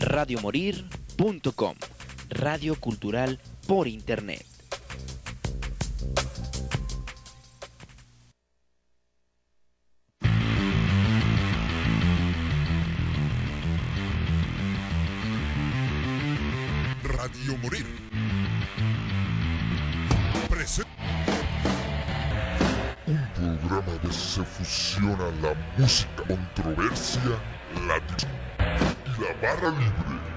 radiomorir.com, Radio Cultural por Internet. Radio Morir. Presenta un programa donde se fusiona la música, controversia, la barra libre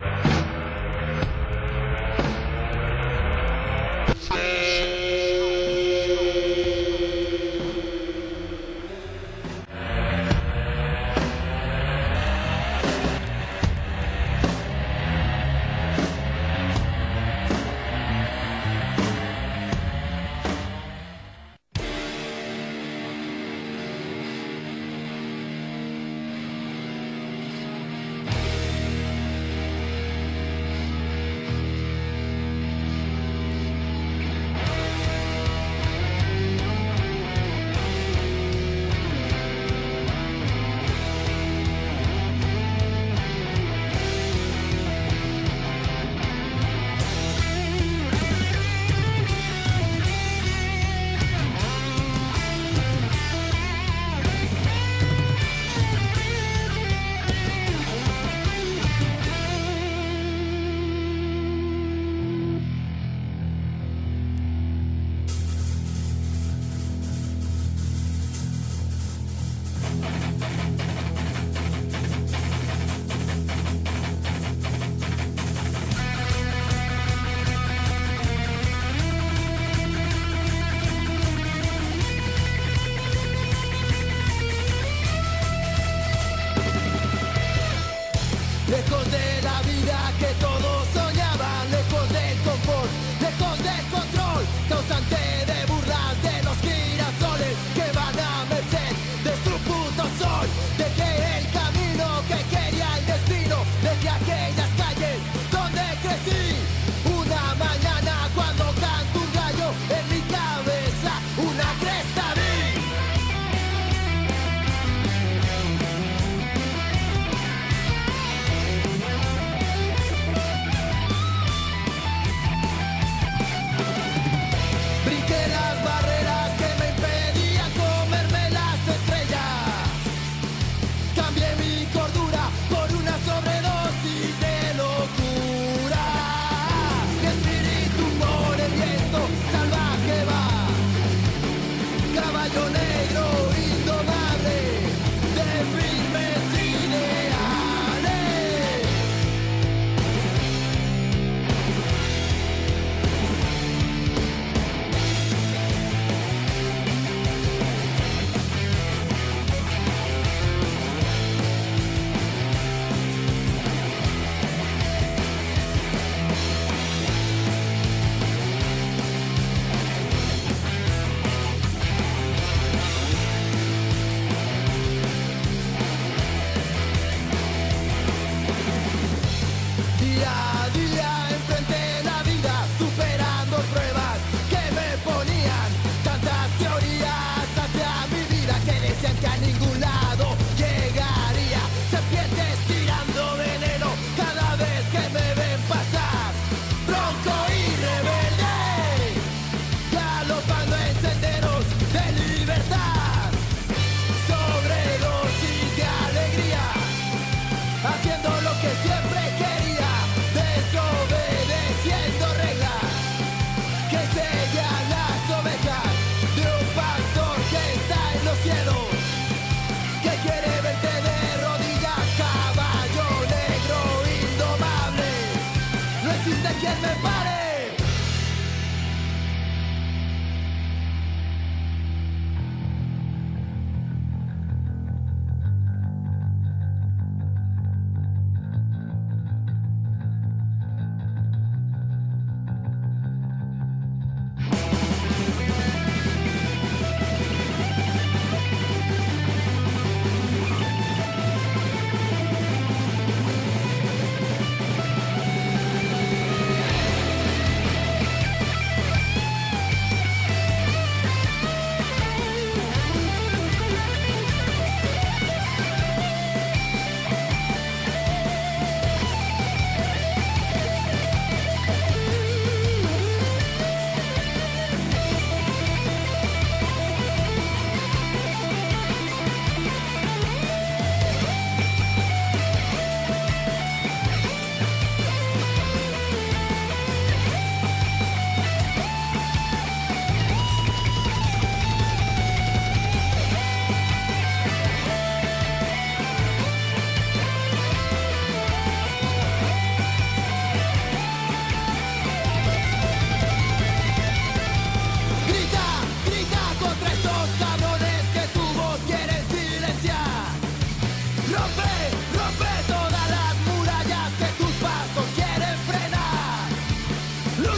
know.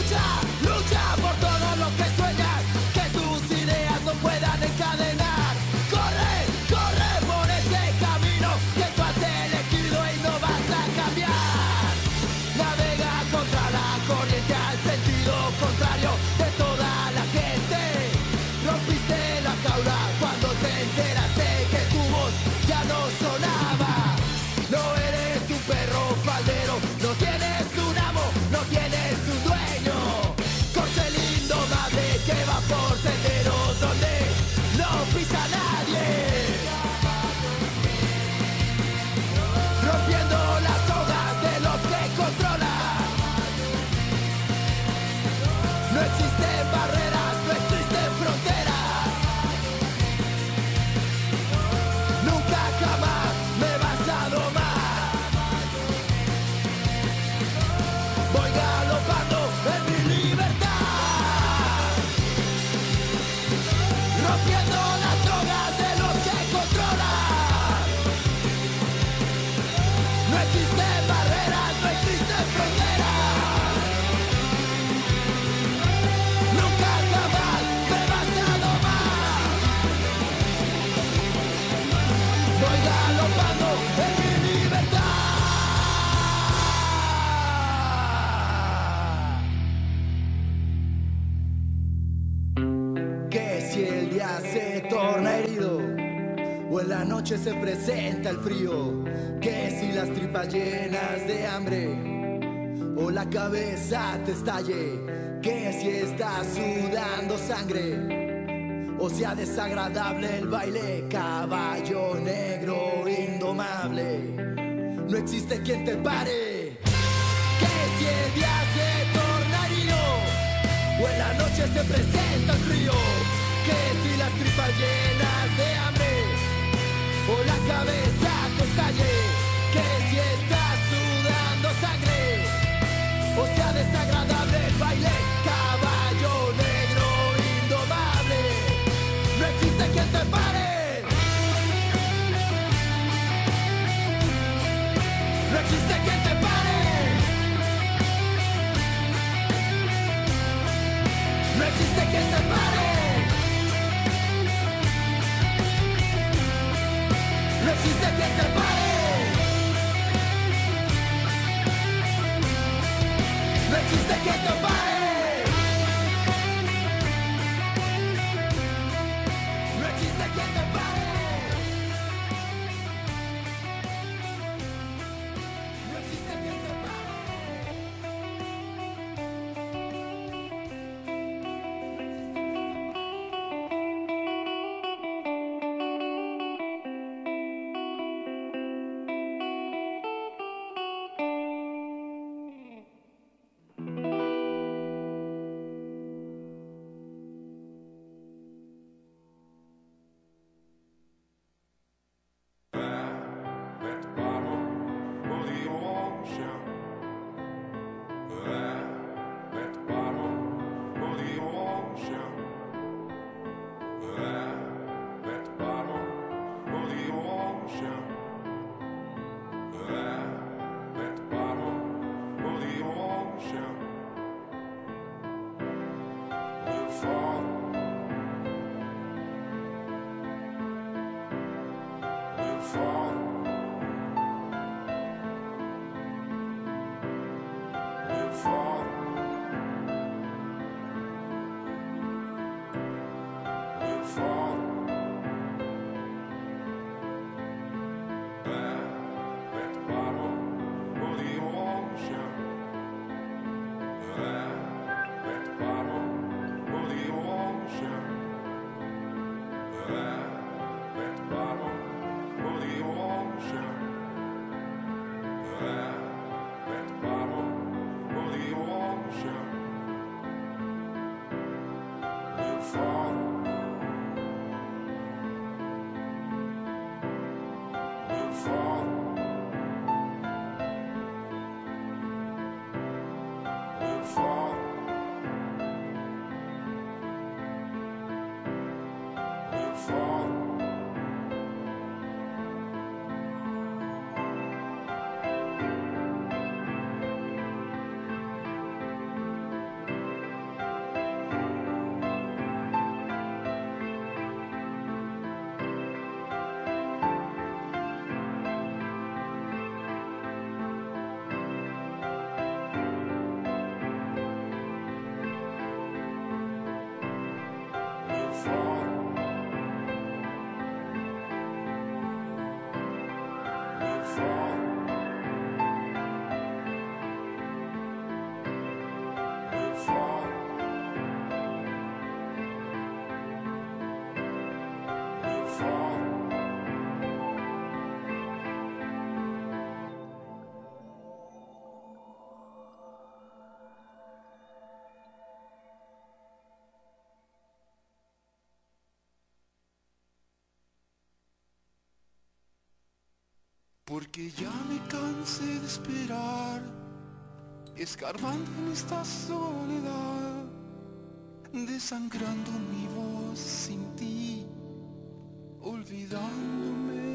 die noche se presenta el frío, que si las tripas llenas de hambre o la cabeza te estalle, que si estás sudando sangre o sea desagradable el baile, caballo negro indomable, no existe quien te pare, que si el día se torna o en la noche se presenta el frío, que si las tripas llenas de hambre cabeza que estalle. Porque ya me cansé de esperar, escarbando en esta soledad, desangrando mi voz sin ti, olvidándome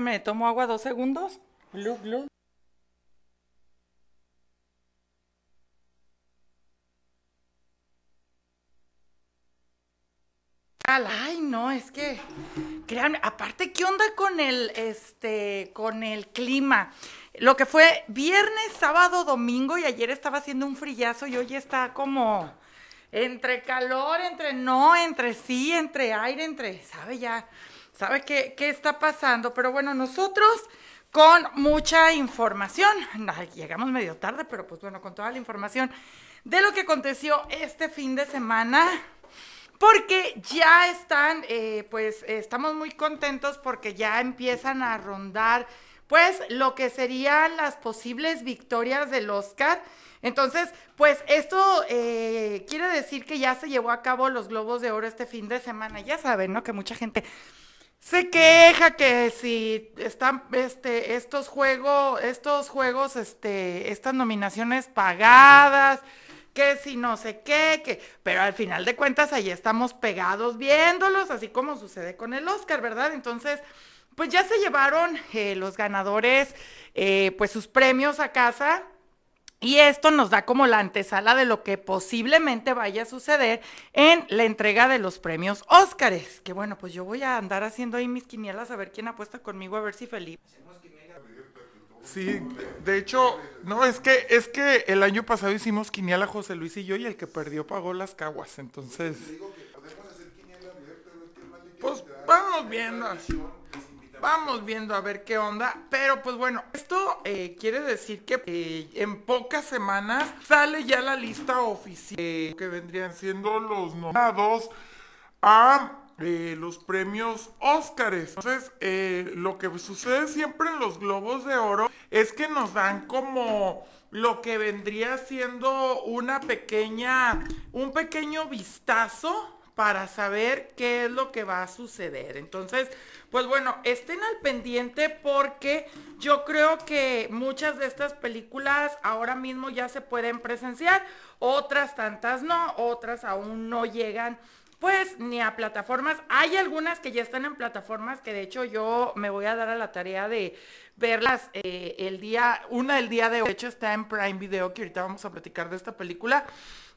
Déjenme, tomo agua dos segundos. Glu, glu. Ay, no, es que, créanme, aparte, ¿qué onda con el, este, con el clima? Lo que fue viernes, sábado, domingo y ayer estaba haciendo un frillazo y hoy está como entre calor, entre no, entre sí, entre aire, entre, ¿sabe ya? ¿Sabe qué, qué está pasando? Pero bueno, nosotros con mucha información, llegamos medio tarde, pero pues bueno, con toda la información de lo que aconteció este fin de semana porque ya están, eh, pues estamos muy contentos porque ya empiezan a rondar, pues lo que serían las posibles victorias del Oscar. Entonces, pues esto eh, quiere decir que ya se llevó a cabo los Globos de Oro este fin de semana. Ya saben, ¿no? Que mucha gente se queja que si están este, estos juegos, estos juegos, este, estas nominaciones pagadas que si no sé qué, que, pero al final de cuentas ahí estamos pegados viéndolos, así como sucede con el Oscar, ¿verdad? Entonces, pues ya se llevaron eh, los ganadores, eh, pues sus premios a casa. Y esto nos da como la antesala de lo que posiblemente vaya a suceder en la entrega de los premios Óscares. Que bueno, pues yo voy a andar haciendo ahí mis quinielas a ver quién apuesta conmigo, a ver si Felipe. Sí, de hecho, no, es que, es que el año pasado hicimos quiniela José Luis y yo y el que perdió pagó las caguas, entonces... Pues vamos viendo, vamos viendo a ver qué onda, pero pues bueno, esto eh, quiere decir que eh, en pocas semanas sale ya la lista oficial eh, que vendrían siendo los nominados a los premios Óscares. Entonces, lo que sucede siempre en los Globos de Oro es que nos dan como lo que vendría siendo una pequeña, un pequeño vistazo para saber qué es lo que va a suceder. Entonces, pues bueno, estén al pendiente porque yo creo que muchas de estas películas ahora mismo ya se pueden presenciar, otras tantas no, otras aún no llegan pues ni a plataformas. Hay algunas que ya están en plataformas que de hecho yo me voy a dar a la tarea de verlas eh, el día, una el día de hoy, de hecho está en Prime Video, que ahorita vamos a platicar de esta película.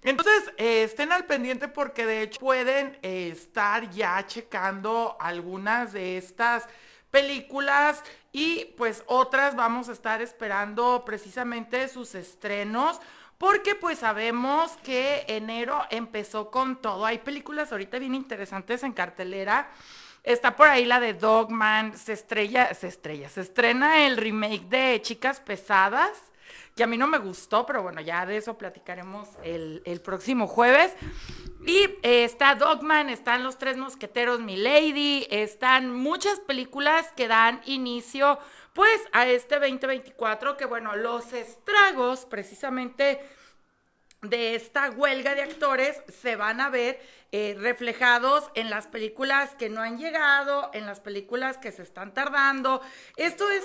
Entonces, eh, estén al pendiente porque de hecho pueden eh, estar ya checando algunas de estas películas y pues otras vamos a estar esperando precisamente sus estrenos porque pues sabemos que enero empezó con todo. Hay películas ahorita bien interesantes en cartelera. Está por ahí la de Dogman, se estrella, se estrella, se estrena el remake de Chicas Pesadas, que a mí no me gustó, pero bueno, ya de eso platicaremos el, el próximo jueves. Y eh, está Dogman, están Los Tres Mosqueteros, Mi Lady, están muchas películas que dan inicio pues a este 2024, que bueno, los estragos precisamente de esta huelga de actores se van a ver eh, reflejados en las películas que no han llegado, en las películas que se están tardando. Esto es...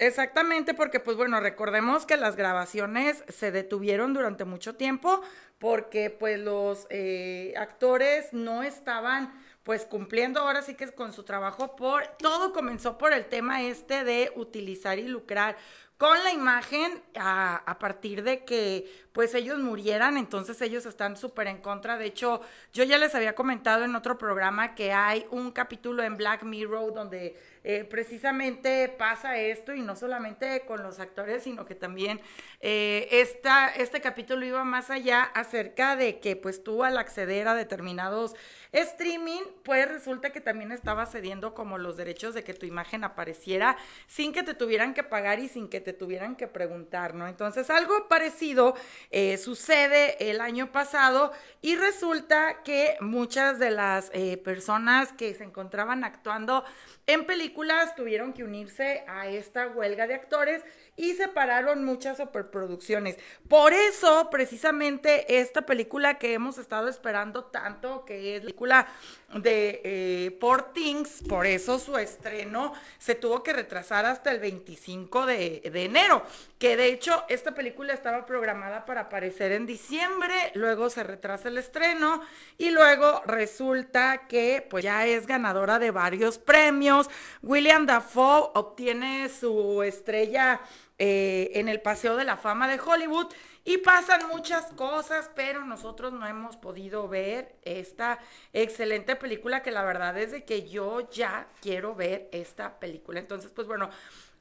Exactamente, porque pues bueno, recordemos que las grabaciones se detuvieron durante mucho tiempo porque pues los eh, actores no estaban pues cumpliendo ahora sí que es con su trabajo por todo comenzó por el tema este de utilizar y lucrar con la imagen a, a, partir de que pues ellos murieran, entonces ellos están súper en contra. De hecho, yo ya les había comentado en otro programa que hay un capítulo en Black Mirror donde eh, precisamente pasa esto y no solamente con los actores, sino que también eh, esta, este capítulo iba más allá acerca de que pues tú al acceder a determinados streaming, pues resulta que también estaba cediendo como los derechos de que tu imagen apareciera sin que te tuvieran que pagar y sin que te tuvieran que preguntar, ¿no? Entonces algo parecido eh, sucede el año pasado y resulta que muchas de las eh, personas que se encontraban actuando en películas tuvieron que unirse a esta huelga de actores y separaron muchas superproducciones. Por eso, precisamente, esta película que hemos estado esperando tanto, que es la película de eh, Things, por eso su estreno se tuvo que retrasar hasta el 25 de, de enero, que de hecho esta película estaba programada aparecer en diciembre, luego se retrasa el estreno y luego resulta que pues ya es ganadora de varios premios. William Dafoe obtiene su estrella eh, en el Paseo de la Fama de Hollywood y pasan muchas cosas, pero nosotros no hemos podido ver esta excelente película que la verdad es de que yo ya quiero ver esta película. Entonces, pues bueno,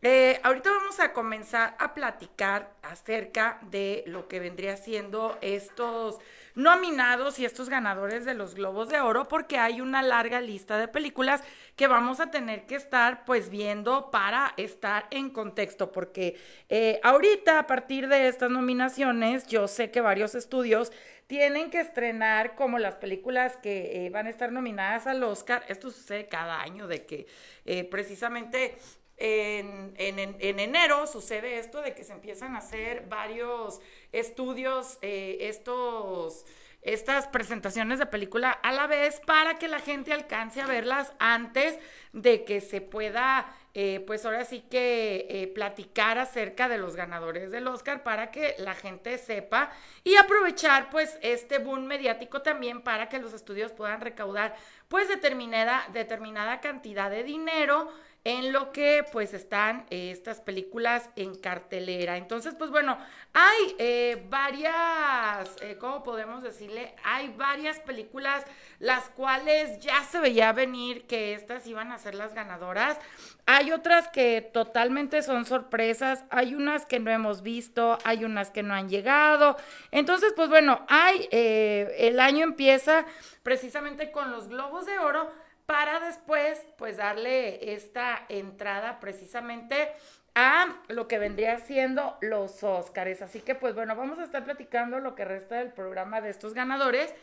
eh, ahorita vamos a comenzar a platicar acerca de lo que vendría siendo estos nominados y estos ganadores de los Globos de Oro porque hay una larga lista de películas que vamos a tener que estar pues viendo para estar en contexto porque eh, ahorita a partir de estas nominaciones yo sé que varios estudios tienen que estrenar como las películas que eh, van a estar nominadas al Oscar. Esto sucede cada año de que precisamente en, en, en, enero sucede esto de que se empiezan a hacer varios estudios, eh, estos, estas presentaciones de película a la vez para que la gente alcance a verlas antes de que se pueda, eh, pues ahora sí que eh, platicar acerca de los ganadores del Oscar para que la gente sepa y aprovechar pues este boom mediático también para que los estudios puedan recaudar pues determinada, determinada cantidad de dinero en lo que pues están eh, estas películas en cartelera. Entonces, pues bueno, hay eh, varias, eh, ¿cómo podemos decirle? Hay varias películas las cuales ya se veía venir que estas iban a ser las ganadoras. Hay otras que totalmente son sorpresas, hay unas que no hemos visto, hay unas que no han llegado. Entonces, pues bueno, hay, el año empieza precisamente con los globos de oro para después pues darle esta entrada precisamente a lo que vendría siendo los Óscares. Así que pues bueno, vamos a estar platicando lo que resta del programa de estos ganadores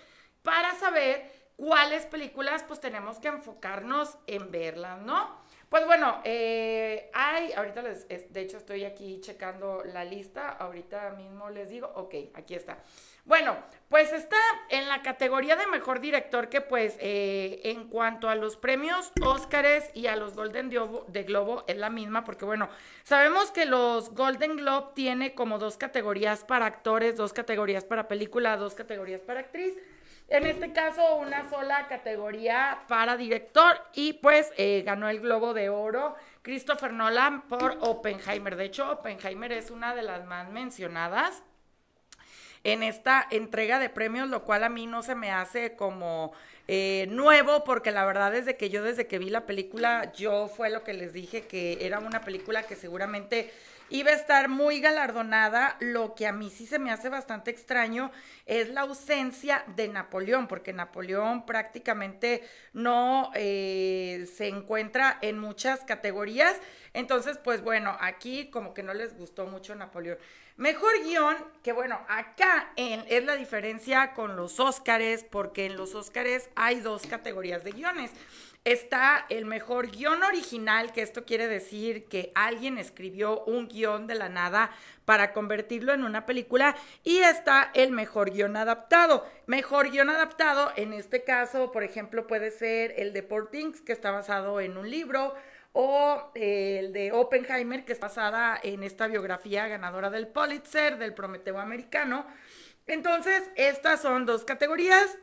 para saber cuáles películas pues tenemos que enfocarnos en verlas, ¿no? Pues bueno, eh, hay, ahorita les, de hecho estoy aquí checando la lista, ahorita mismo les digo, ok, aquí está. Bueno, pues está en la categoría de mejor director que pues eh, en cuanto a los premios Óscares y a los Golden de Globo es la misma porque bueno, sabemos que los Golden Globe tiene como dos categorías para actores, dos categorías para película, dos categorías para actriz. En este caso, una sola categoría para director y pues eh, ganó el Globo de Oro Christopher Nolan por Oppenheimer. De hecho, Oppenheimer es una de las más mencionadas en esta entrega de premios, lo cual a mí no se me hace como eh, nuevo, porque la verdad es que yo desde que vi la película, yo fue lo que les dije, que era una película que seguramente iba a estar muy galardonada. Lo que a mí sí se me hace bastante extraño es la ausencia de Napoleón, porque Napoleón prácticamente no eh, se encuentra en muchas categorías. Entonces, pues bueno, aquí como que no les gustó mucho Napoleón. Mejor guion, que bueno, acá en, es la diferencia con los Óscares, porque en los Óscares hay dos categorías de guiones. Está el mejor guion original, que esto quiere decir que alguien escribió un guion de la nada para convertirlo en una película, y está el mejor guion adaptado. Mejor guion adaptado, en este caso, por ejemplo, puede ser el de que está basado en un libro, o el de Oppenheimer, que es basada en esta biografía ganadora del Pulitzer, del Prometeo americano. Entonces, estas son dos categorías.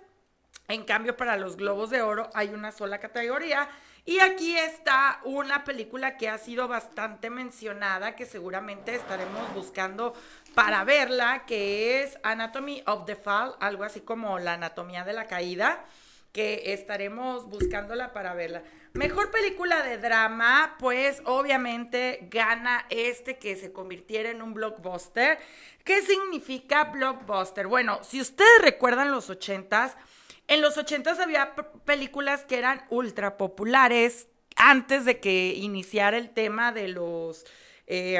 En cambio, para los Globos de Oro hay una sola categoría. Y aquí está una película que ha sido bastante mencionada, que seguramente estaremos buscando para verla, que es Anatomy of the Fall, algo así como la anatomía de la caída, que estaremos buscándola para verla. Mejor película de drama, pues obviamente gana este que se convirtiera en un blockbuster. ¿Qué significa blockbuster? Bueno, si ustedes recuerdan los ochentas, en los ochentas había películas que eran ultra populares antes de que iniciara el tema de los eh,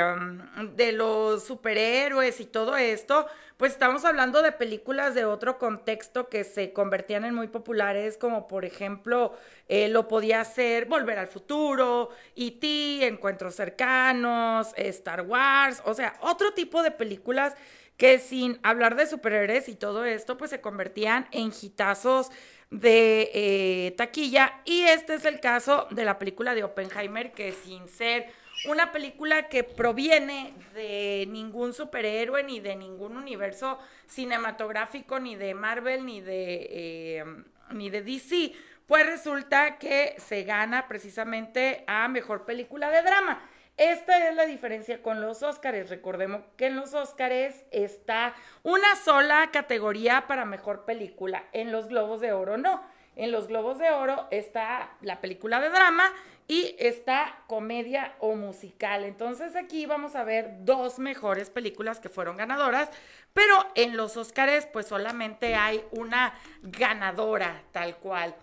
de los superhéroes y todo esto, pues estamos hablando de películas de otro contexto que se convertían en muy populares, como por ejemplo eh, lo podía hacer Volver al Futuro, E.T., Encuentros Cercanos, Star Wars, o sea, otro tipo de películas que sin hablar de superhéroes y todo esto, pues se convertían en hitazos de eh, taquilla. Y este es el caso de la película de Oppenheimer, que sin ser una película que proviene de ningún superhéroe, ni de ningún universo cinematográfico, ni de Marvel, ni de, eh, ni de DC, pues resulta que se gana precisamente a mejor película de drama. Esta es la diferencia con los Óscares. Recordemos que en los Óscares está una sola categoría para mejor película. En los Globos de Oro no. En los Globos de Oro está la película de drama y está comedia o musical. Entonces aquí vamos a ver dos mejores películas que fueron ganadoras, pero en los Óscares pues solamente hay una ganadora tal cual.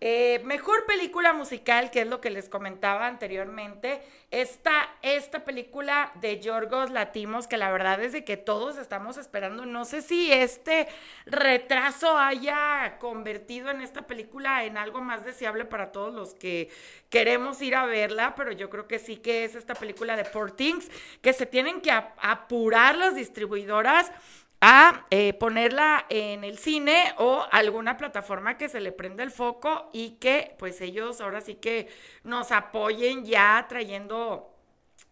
Eh, mejor película musical, que es lo que les comentaba anteriormente, está esta película de Yorgos Latimos, que la verdad es que todos estamos esperando. No sé si este retraso haya convertido en esta película en algo más deseable para todos los que queremos ir a verla, pero yo creo que sí que es esta película de Poor Things, que se tienen que apurar las distribuidoras a eh, ponerla en el cine o alguna plataforma que se le prenda el foco y que pues ellos ahora sí que nos apoyen ya trayendo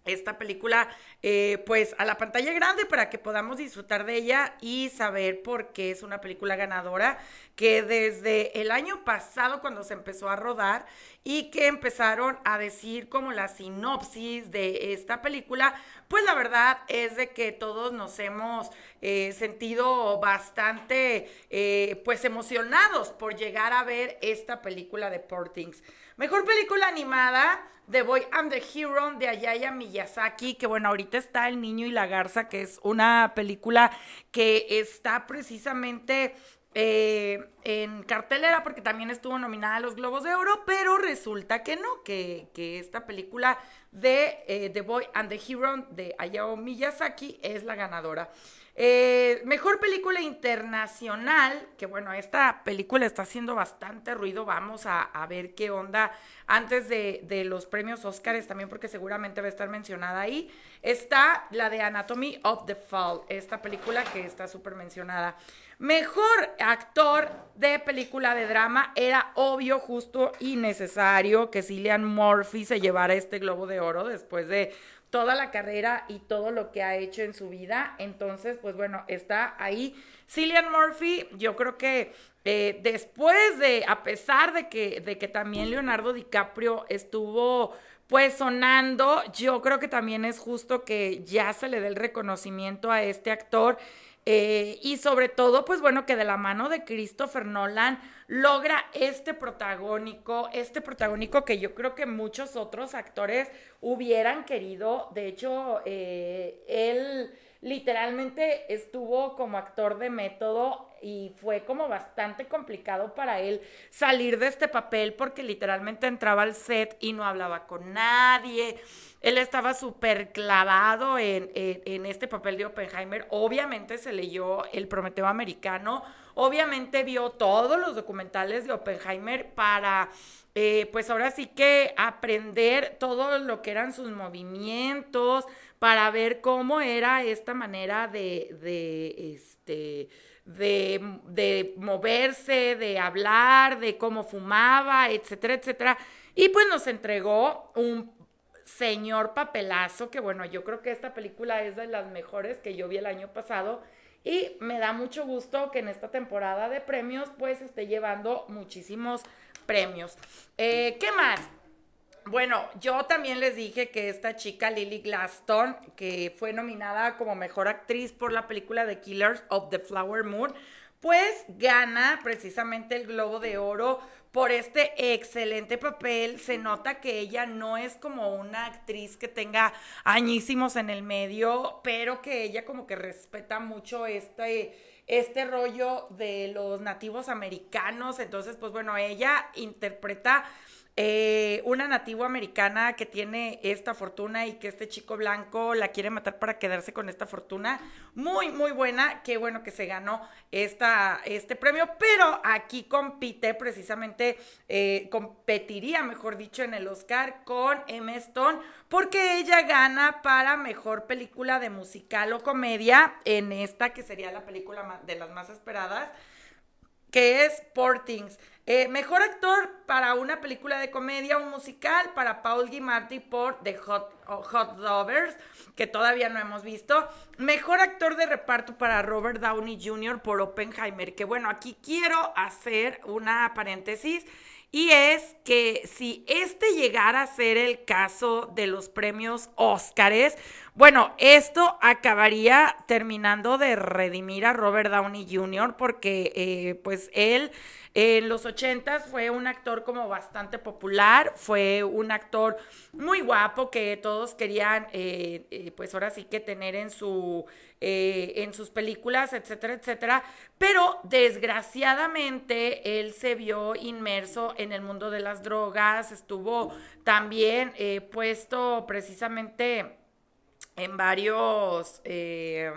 esta película eh, pues a la pantalla grande para que podamos disfrutar de ella y saber por qué es una película ganadora que desde el año pasado cuando se empezó a rodar y que empezaron a decir como la sinopsis de esta película, pues la verdad es de que todos nos hemos eh, sentido bastante eh, pues emocionados por llegar a ver esta película de Portings. Mejor película animada, The Boy and the Hero de Ayaya Miyazaki, que bueno, ahorita está El Niño y la Garza, que es una película que está precisamente eh, en cartelera porque también estuvo nominada a los Globos de Oro, pero resulta que no, que, esta película de eh, The Boy and the Hero de Hayao Miyazaki es la ganadora. Eh, mejor película internacional, que bueno, esta película está haciendo bastante ruido, vamos a, ver qué onda antes de, de, los premios Oscars también, porque seguramente va a estar mencionada ahí, está la de Anatomy of the Fall, esta película que está súper mencionada. Mejor actor de película de drama era obvio, justo y necesario que Cillian Murphy se llevara este Globo de Oro después de toda la carrera y todo lo que ha hecho en su vida. Entonces, pues bueno, está ahí. Cillian Murphy, yo creo que eh, después de, a pesar de que, de que también Leonardo DiCaprio estuvo pues sonando, yo creo que también es justo que ya se le dé el reconocimiento a este actor. Eh, y sobre todo, pues bueno, que de la mano de Christopher Nolan logra este protagónico, este protagónico que yo creo que muchos otros actores hubieran querido. De hecho, eh, él literalmente estuvo como actor de método y fue como bastante complicado para él salir de este papel porque literalmente entraba al set y no hablaba con nadie. Él estaba súper clavado en, en, este papel de Oppenheimer. Obviamente se leyó El Prometeo Americano. Obviamente vio todos los documentales de Oppenheimer para eh, pues ahora sí que aprender todo lo que eran sus movimientos, para ver cómo era esta manera de, de este, de, de, moverse, de hablar, de cómo fumaba, etcétera, etcétera. Y pues nos entregó un señor papelazo, que bueno, yo creo que esta película es de las mejores que yo vi el año pasado y me da mucho gusto que en esta temporada de premios pues esté llevando muchísimos premios. Eh, ¿Qué más? Bueno, yo también les dije que esta chica Lily Glaston, que fue nominada como mejor actriz por la película The Killers of the Flower Moon, pues gana precisamente el Globo de Oro por este excelente papel. Se nota que ella no es como una actriz que tenga añísimos en el medio, pero que ella como que respeta mucho este este rollo de los nativos americanos. Entonces, pues bueno, ella interpreta eh, una nativo americana que tiene esta fortuna y que este chico blanco la quiere matar para quedarse con esta fortuna. Muy, muy buena. Qué bueno que se ganó esta, este premio, pero aquí compite precisamente, eh, competiría, mejor dicho, en el Oscar con Emma Stone, porque ella gana para mejor película de musical o comedia en esta que sería la película de las más esperadas que es Portings. Eh, mejor actor para una película de comedia, un musical para Paul Giamatti por The Hot, Hot Lovers, que todavía no hemos visto. Mejor actor de reparto para Robert Downey Jr. por Oppenheimer, que bueno, aquí quiero hacer una paréntesis. Y es que si este llegara a ser el caso de los premios Óscares, bueno, esto acabaría terminando de redimir a Robert Downey Jr. porque eh, pues él en los ochentas fue un actor como bastante popular, fue un actor muy guapo que todos querían, eh, eh, pues ahora sí que tener en su en sus películas, etcétera, etcétera. Pero desgraciadamente él se vio inmerso en el mundo de las drogas, estuvo también puesto precisamente en varios, eh,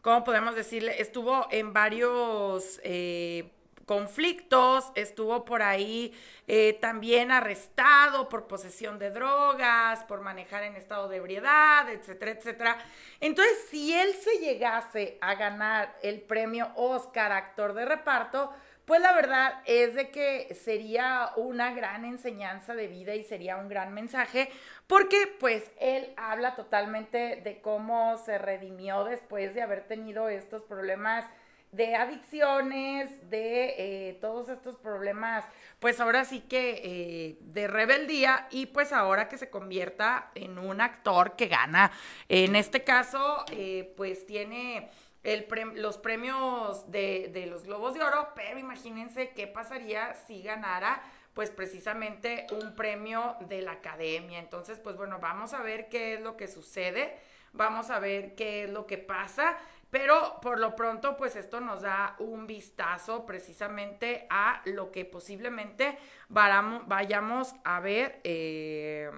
¿cómo podemos decirle? Estuvo en varios eh, conflictos, estuvo por ahí eh, también arrestado por posesión de drogas, por manejar en estado de ebriedad, etcétera, etcétera. Entonces, si él se llegase a ganar el premio Oscar Actor de Reparto, pues la verdad es de que sería una gran enseñanza de vida y sería un gran mensaje, porque pues él habla totalmente de cómo se redimió después de haber tenido estos problemas de adicciones, de eh, todos estos problemas, pues ahora sí que eh, de rebeldía y pues ahora que se convierta en un actor que gana. En este caso, eh, pues tiene los premios de, los Globos de Oro, pero imagínense qué pasaría si ganara pues precisamente un premio de la academia. Entonces, pues bueno, vamos a ver qué es lo que sucede, vamos a ver qué es lo que pasa, pero por lo pronto, pues esto nos da un vistazo precisamente a lo que posiblemente vayamos a ver, eh,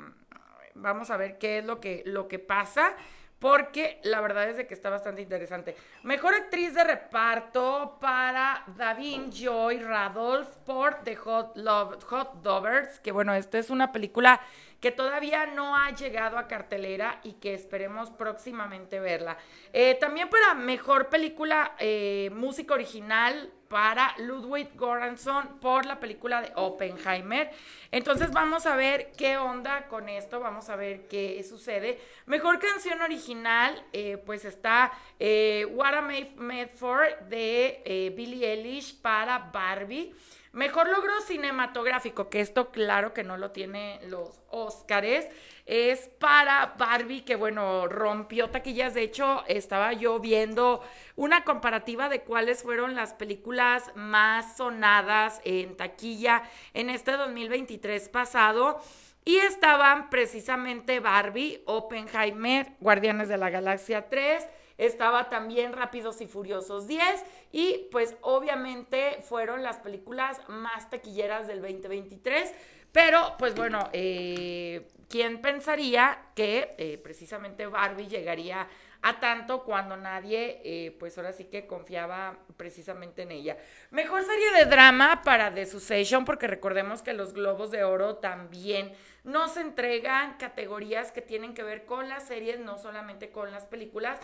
vamos a ver qué es lo que, lo que pasa porque la verdad es de que está bastante interesante. Mejor actriz de reparto para Davin Joy Radolf por The Hot, Love, Hot Dovers, que bueno, esta es una película que todavía no ha llegado a cartelera y que esperemos próximamente verla. Eh, también para mejor película, eh, música original para Ludwig Göransson por la película de Oppenheimer. Entonces vamos a ver qué onda con esto, vamos a ver qué sucede. Mejor canción original, eh, pues está What I Made For de Billie Eilish para Barbie. Mejor logro cinematográfico, que esto claro que no lo tiene los Óscares, es para Barbie, que bueno, rompió taquillas. De hecho, estaba yo viendo una comparativa de cuáles fueron las películas más sonadas en taquilla en este 2023 pasado. Y estaban precisamente Barbie, Oppenheimer, Guardianes de la Galaxia 3, estaba también Rápidos y Furiosos 10 y pues obviamente fueron las películas más taquilleras del 2023. Pero, pues bueno, eh, ¿quién pensaría que eh, precisamente Barbie llegaría a tanto cuando nadie, eh, pues ahora sí que confiaba precisamente en ella? Mejor serie de drama para The Succession, porque recordemos que los Globos de Oro también nos entregan categorías que tienen que ver con las series, no solamente con las películas.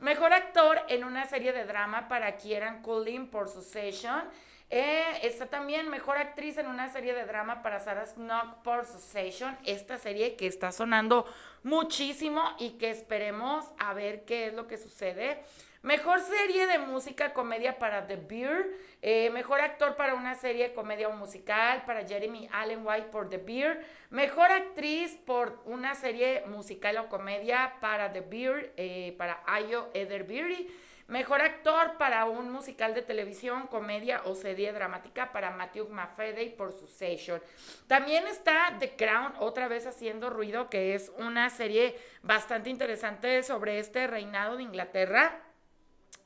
Mejor actor en una serie de drama para Kieran Culkin por Succession. Eh, está también mejor actriz en una serie de drama para Sarah Snook por Succession. Esta serie que está sonando muchísimo y que esperemos a ver qué es lo que sucede. Mejor serie de música comedia para The Beer. Eh, mejor actor para una serie comedia o musical para Jeremy Allen White por The Beer. Mejor actriz por una serie musical o comedia para The Beer, eh, para Ayo Ederbeary. Mejor actor para un musical de televisión, comedia o serie dramática para Matthew McFadden por Succession. También está The Crown, otra vez haciendo ruido, que es una serie bastante interesante sobre este reinado de Inglaterra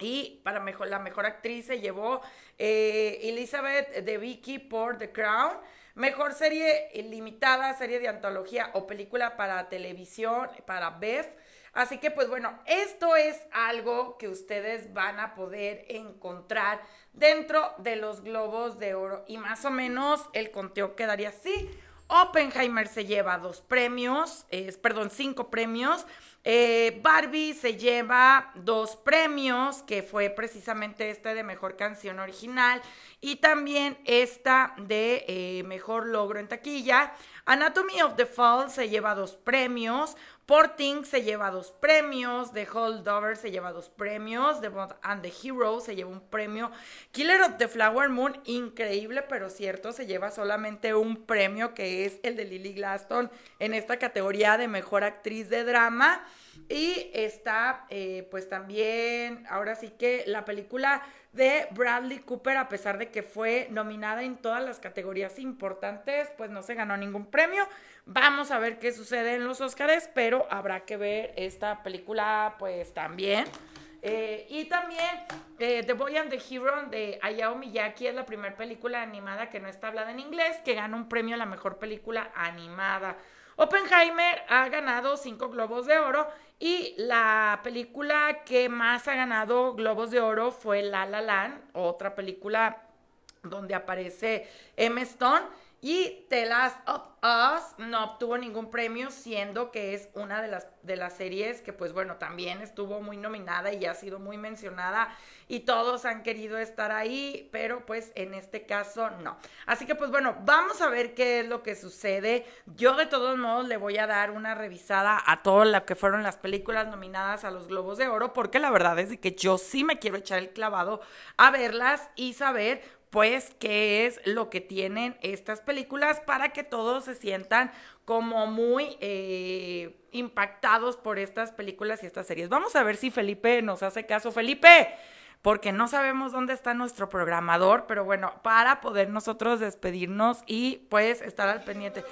y para mejor, la mejor actriz se llevó eh, Elizabeth de Vicky por The Crown. Mejor serie limitada, serie de antología o película para televisión, para BEF. Así que pues bueno, esto es algo que ustedes van a poder encontrar dentro de los globos de oro y más o menos el conteo quedaría así. Oppenheimer se lleva dos premios, perdón, cinco premios. Eh, Barbie se lleva dos premios, que fue precisamente este de mejor canción original y también esta de eh, mejor logro en taquilla. Anatomy of the Fall se lleva dos premios. Porting se lleva dos premios, The Holdover se lleva dos premios, The Bond and the Hero se lleva un premio, Killer of the Flower Moon, increíble pero cierto, se lleva solamente un premio que es el de Lily Glaston en esta categoría de mejor actriz de drama. Y está, eh, pues también, ahora sí que la película de Bradley Cooper, a pesar de que fue nominada en todas las categorías importantes, pues no se ganó ningún premio. Vamos a ver qué sucede en los Oscars, pero habrá que ver esta película, pues también. Eh, y también eh, The Boy and the Hero de Hayao Miyake es la primera película animada que no está hablada en inglés, que gana un premio a la mejor película animada. Oppenheimer ha ganado cinco globos de oro y la película que más ha ganado globos de oro fue La La Land, otra película donde aparece Emma Stone. Y The Last of Us no obtuvo ningún premio, siendo que es una de las, de las series que, pues bueno, también estuvo muy nominada y ha sido muy mencionada y todos han querido estar ahí, pero pues en este caso no. Así que, pues bueno, vamos a ver qué es lo que sucede. Yo de todos modos le voy a dar una revisada a todo lo que fueron las películas nominadas a los Globos de Oro, porque la verdad es que yo sí me quiero echar el clavado a verlas y saber pues qué es lo que tienen estas películas para que todos se sientan como muy eh, impactados por estas películas y estas series. Vamos a ver si Felipe nos hace caso. Felipe, porque no sabemos dónde está nuestro programador, pero bueno, para poder nosotros despedirnos y pues estar al pendiente.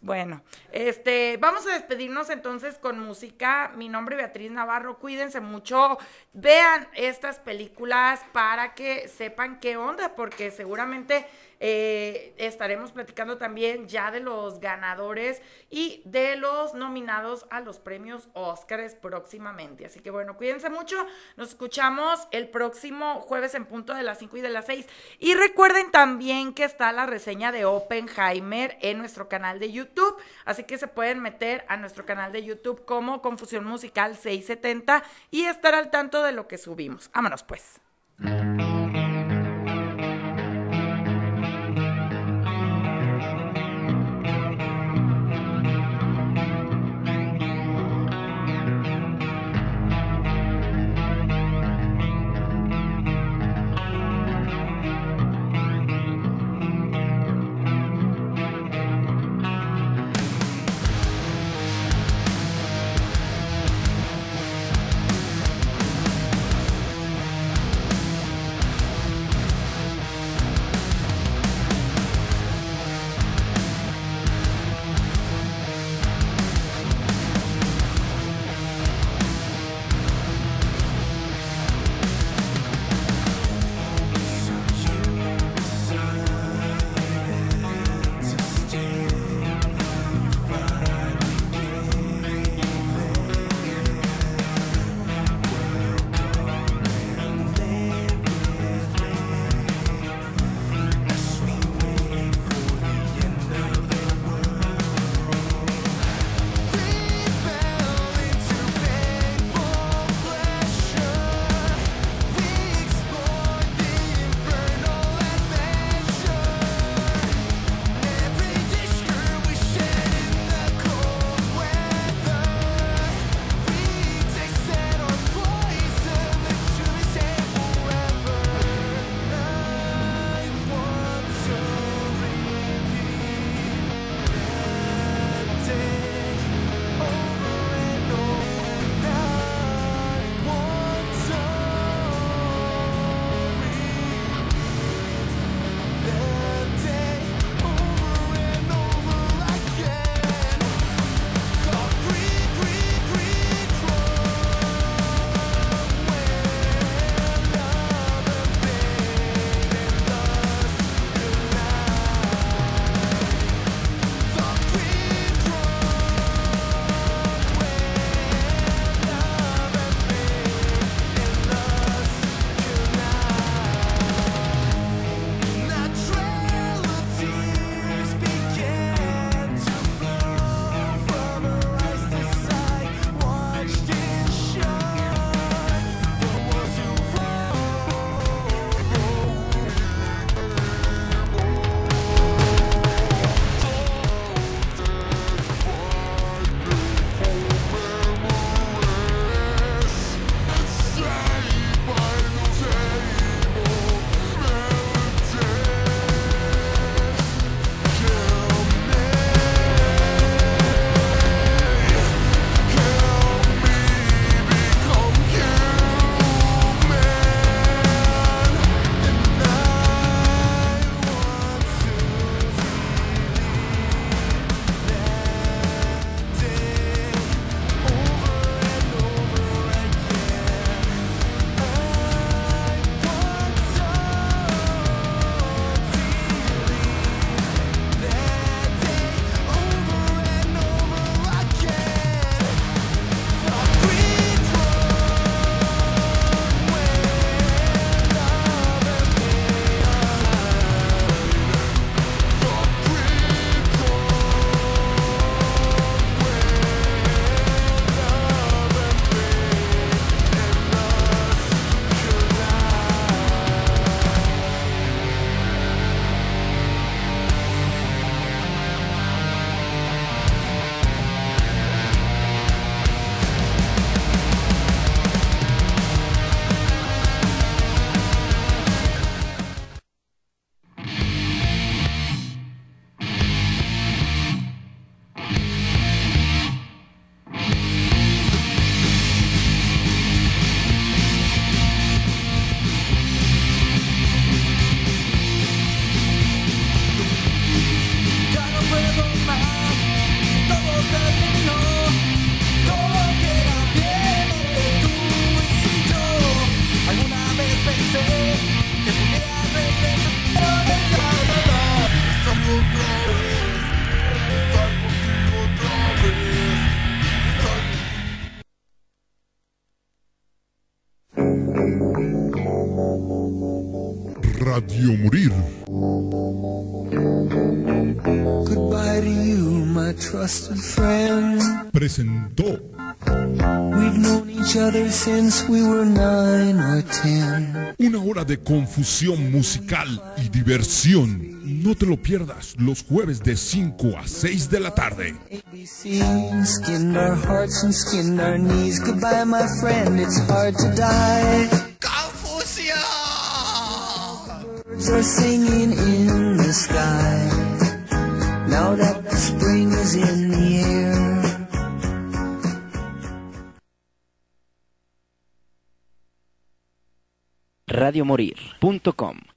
Bueno, este, vamos a despedirnos entonces con música. Mi nombre es Beatriz Navarro. Cuídense mucho. Vean estas películas para que sepan qué onda, porque seguramente eh, estaremos platicando también ya de los ganadores y de los nominados a los premios Óscares próximamente. Así que bueno, cuídense mucho. Nos escuchamos el próximo jueves en punto de las 5 y de las 6. Y recuerden también que está la reseña de Oppenheimer en nuestro canal de YouTube. Así que se pueden meter a nuestro canal de YouTube como Confusión Musical 670 y estar al tanto de lo que subimos. Vámonos pues. Radio ten. una hora de confusión musical y diversión. No te lo pierdas los jueves de 5 a 6 de la tarde. ABC radiomorir.com